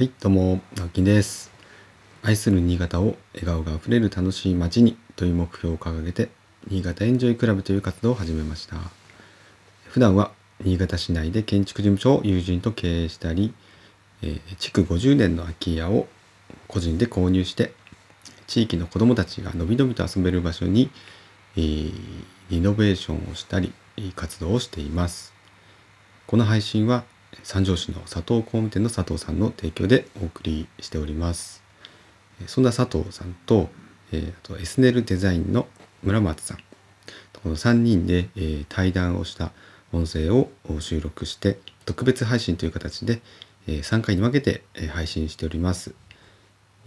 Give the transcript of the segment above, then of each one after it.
はい、どうも、直樹です。愛する新潟を笑顔があふれる楽しい街にという目標を掲げて、新潟エンジョイクラブという活動を始めました。普段は新潟市内で建築事務所を友人と経営したり、えー築50年の空き家を個人で購入して、地域の子どもたちがのびのびと遊べる場所に、えーリノベーションをしたり、活動をしています。この配信は三条市の佐藤工務店の佐藤さんの提供でお送りしております。そんな佐藤さんと、えーあとエスネルデザインの村松さん、この3人で、えー対談をした音声を収録して特別配信という形で、え3回に分けて、えー配信しております。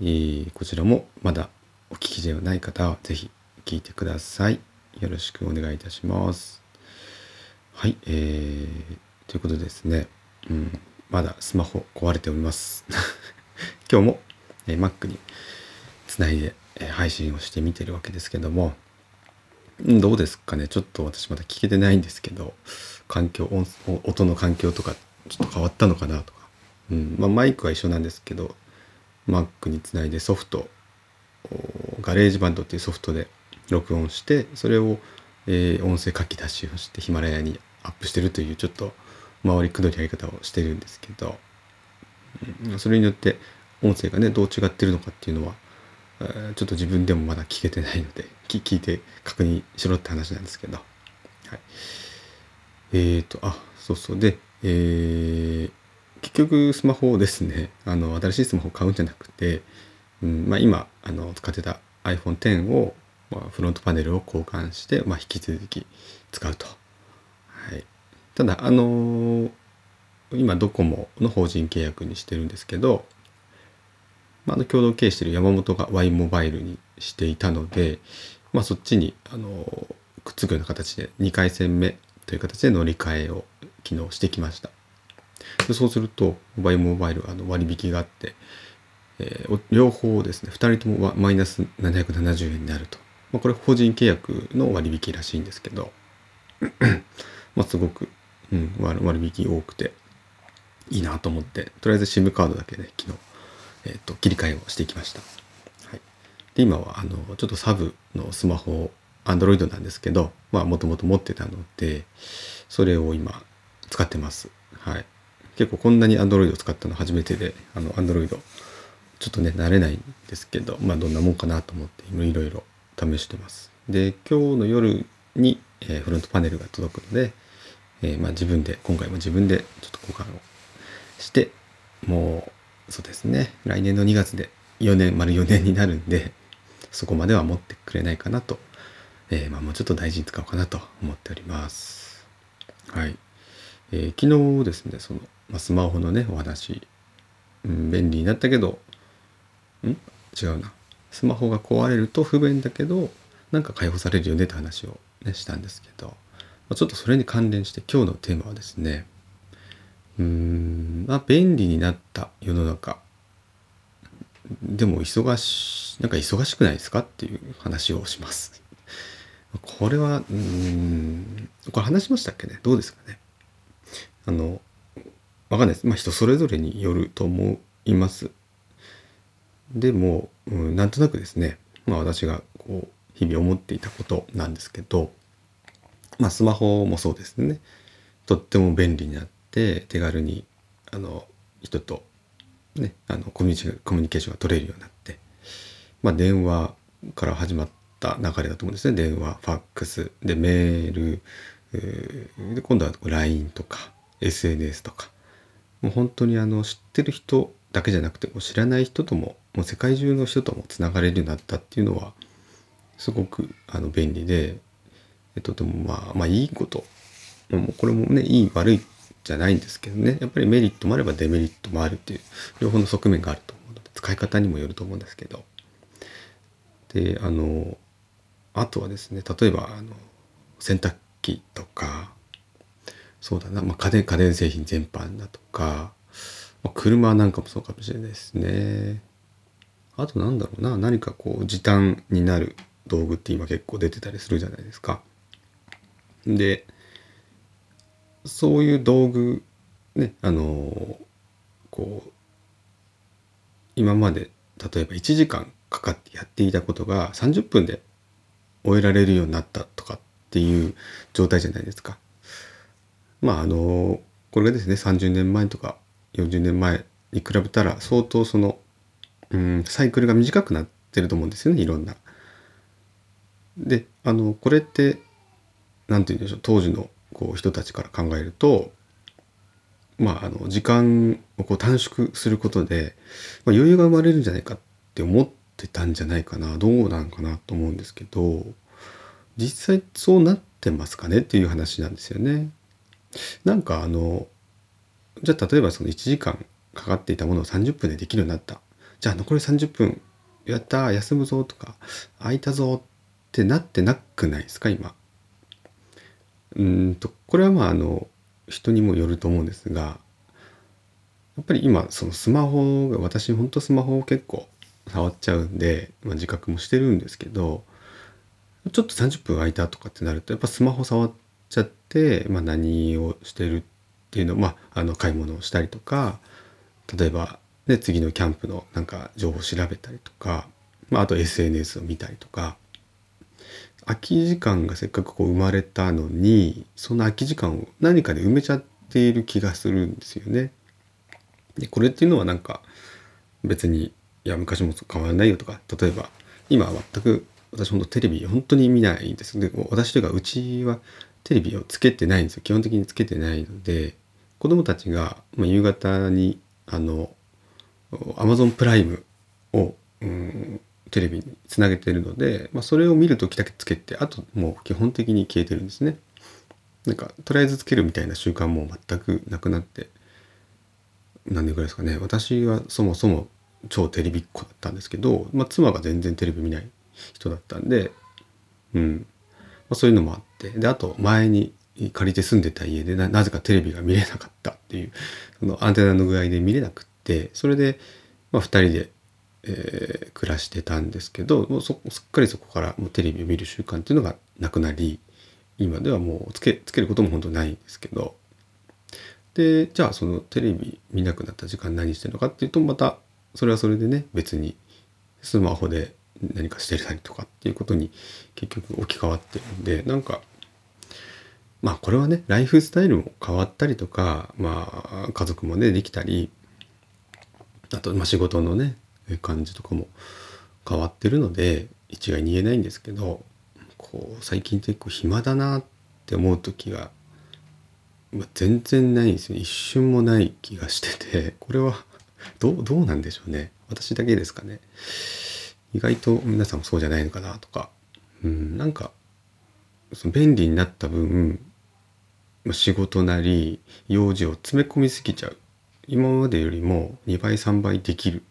えーこちらもまだお聞きではない方はぜひ聞いてください。よろしくお願いいたします。はい、えー、ということですね、うん、まだスマホ壊れております。今日も、えー Mac につないで、え配信をしてみてるわけですけども、どうですかね？ちょっと私まだ聞けてないんですけど、環境、音の環境とかちょっと変わったのかなとか、うん、まあマイクは一緒なんですけど、Mac につないでソフト、ガレージバンドっていうソフトで録音してそれを、えー音声書き出しをしてヒマラヤにアップしてるというちょっと回りくどいやり方をしてるんですけど、それによって音声がねどう違ってるのかっていうのは、ちょっと自分でもまだ聞けてないので き聞いて確認しろって話なんですけど、はい、えーとあそうそう。で、えー結局スマホをですね。あの新しいスマホを買うんじゃなくて、うんまあ、今あの使ってた iPhone X を、まあ、フロントパネルを交換して、まあ、引き続き使うと。ただあのー今ドコモの法人契約にしてるんですけど、まあ、あの共同経営してる山本が Y モバイルにしていたので、まあ、そっちにあのーくっつくような形で2回戦目という形で乗り換えを昨日してきました。でそうすると Y モバイルあの割引があって、えー両方ですね2人ともはマイナス770円になると、まあ、これ法人契約の割引らしいんですけど まあすごく、うん、割引多くていいなと思ってとりあえず SIM カードだけで昨日、えー、と切り替えをしていきました、はい、で今はあのちょっとサブのスマホ Android なんですけどまあもともと持ってたのでそれを今使ってます。はい。結構こんなに Android を使ったの初めてであの Android ちょっとね慣れないんですけどまあどんなもんかなと思っていろいろ試してます。で今日の夜に、えーフロントパネルが届くので、えーまあ自分で今回も自分でちょっと交換をしてもうそうですね。来年の2月で4年丸4年になるんでそこまでは持ってくれないかなと、えーまあもうちょっと大事に使おうかなと思っております。はい、えー昨日ですねその、まあ、スマホのねお話、うん、便利になったけどん？違うな。スマホが壊れると不便だけどなんか解放されるよねって話をねしたんですけど、ちょっとそれに関連して今日のテーマはですねうーんまあ便利になった世の中。でも忙しなんか忙しくないですかっていう話をします。これはうんこれ話しましたっけね？どうですかね？あのわかんないです。まあ人それぞれによると思います。でも、うん、なんとなくですね、まあ、私がこう日々思っていたことなんですけど、まあ、スマホもそうですね。とっても便利になって手軽にあの人と、ね、あのコミュニケーションコミュニケーションが取れるようになって、まあ、電話から始まった流れだと思うんですね。電話ファックスでメールで今度は LINE とか SNS とか。もう本当にあの知ってる人だけじゃなくても知らない人とももう世界中の人ともつながれるようになったっていうのはすごくあの便利で、えとてもまあまあいいこともうこれもねいい悪いじゃないんですけどねやっぱりメリットもあればデメリットもあるっていう両方の側面があると思うので使い方にもよると思うんですけどであのあとはですね例えばあの洗濯機とかそうだな、まあ、家電家電製品全般だとか、まあ、車なんかもそうかもしれないですね。あとなんだろうな何かこう時短になる道具って今結構出てたりするじゃないですか。でそういう道具ねあのこう今まで例えば1時間かかってやっていたことが30分で終えられるようになったとかっていう状態じゃないですか。まああのこれがですね30年前とか40年前に比べたら相当その、うん、サイクルが短くなってると思うんですよねいろんな。であのこれって何て言うんでしょう当時のこう人たちから考えるとまああの時間をこう短縮することで、まあ、余裕が生まれるんじゃないかって思ってたんじゃないかなどうなんかなと思うんですけど実際そうなってますかね？っていう話なんですよね。なんかあのじゃあ例えばその1時間かかっていたものを30分でできるようになったじゃあ残り30分やった休むぞとか空いたぞってなってなくないですか今？うんとこれはまああの人にもよると思うんですがやっぱり今そのスマホが私ほんとスマホを結構触っちゃうんで、まあ、自覚もしてるんですけどちょっと30分空いたとかってなるとやっぱスマホ触っちゃって、まあ、何をしてるっていうのまああの買い物をしたりとか例えば、ね、次のキャンプのなんか情報を調べたりとか、まあ、あと SNS を見たりとか空き時間がせっかくこう生まれたのにその空き時間を何かで埋めちゃっている気がするんですよね。でこれっていうのはなんか別にいや昔も変わらないよとか例えば今は全く私本当テレビ本当に見ないんですで私というかうちはテレビをつけてないんですよ基本的につけてないので子供たちが、まあ、夕方にあのアマゾンプライムを、うん、テレビにつなげてるので、まあ、それを見る時だけつけてあともう基本的に消えてるんですね。なんかとりあえずつけるみたいな習慣も全くなくなって何年ぐらいですかね私はそもそも超テレビっ子だったんですけど、まあ、妻が全然テレビ見ない人だったんで、うんまあ、そういうのもあってであと前に借りて住んでた家でなぜかテレビが見れなかったっていうそのアンテナの具合で見れなくってそれで、まあ、2人で、えー、暮らしてたんですけどもうそすっかりそこからもうテレビを見る習慣っていうのがなくなり今ではもうつけつけることも本当ないんですけど。でじゃあそのテレビ見なくなった時間何してるのかっていうとまたそれはそれでね別にスマホで何かしてたりとかっていうことに結局置き換わってるんでなんかまあこれはねライフスタイルも変わったりとかまあ家族もねできたりあとまあ仕事のね感じとかも変わってるので一概に言えないんですけどこう最近結構暇だなって思う時が、まあ、全然ないんですよね。一瞬もない気がしててこれはどうどうなんでしょうね。私だけですかね。意外と皆さんもそうじゃないのかなとか。うんなんかその便利になった分仕事なり用事を詰め込みすぎちゃう。今までよりも2倍3倍できる。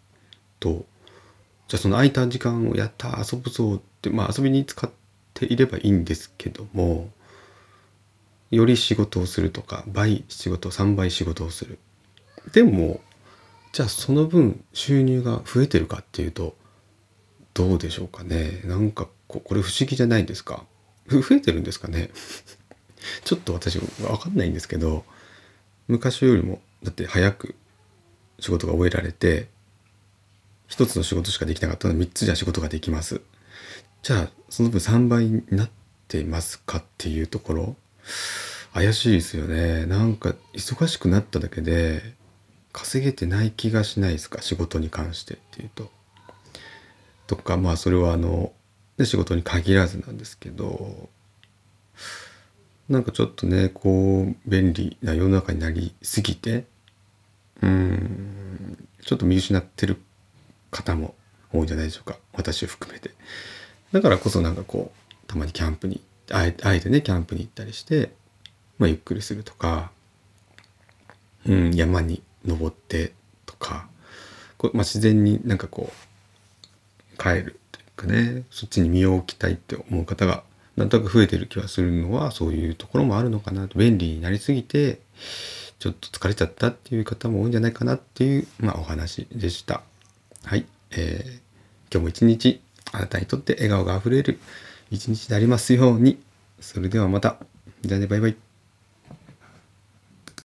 とじゃあその空いた時間をやった遊ぶぞってまあ遊びに使っていればいいんですけどもより仕事をするとか倍仕事3倍仕事をする。でもじゃあその分収入が増えてるかっていうとどうでしょうかね。なんかここれ不思議じゃないですか。増えてるんですかね。ちょっと私分かんないんですけど昔よりもだって早く仕事が終えられて一つの仕事しかできなかったので3つじゃ仕事ができます。じゃあその分3倍になってますかっていうところ。怪しいですよね。なんか忙しくなっただけで稼げてない気がしないですか？仕事に関してっていうと。とかまあそれはあので仕事に限らずなんですけど。なんかちょっとねこう便利な世の中になりすぎてうんちょっと見失ってる方も多いんじゃないでしょうか。私を含めて。だからこそなんかこうたまにキャンプにあえあえてねキャンプに行ったりして、まあ、ゆっくりするとか、うん、山に登ってとかこう、まあ、自然になんかこう帰るというかねそっちに身を置きたいって思う方がなんとなく増えてる気がするのはそういうところもあるのかなと。便利になりすぎてちょっと疲れちゃったっていう方も多いんじゃないかなっていう、まあ、お話でした。はい、えー、今日も一日あなたにとって笑顔があふれる一日でありますように。それではまた。じゃあね、バイバイ。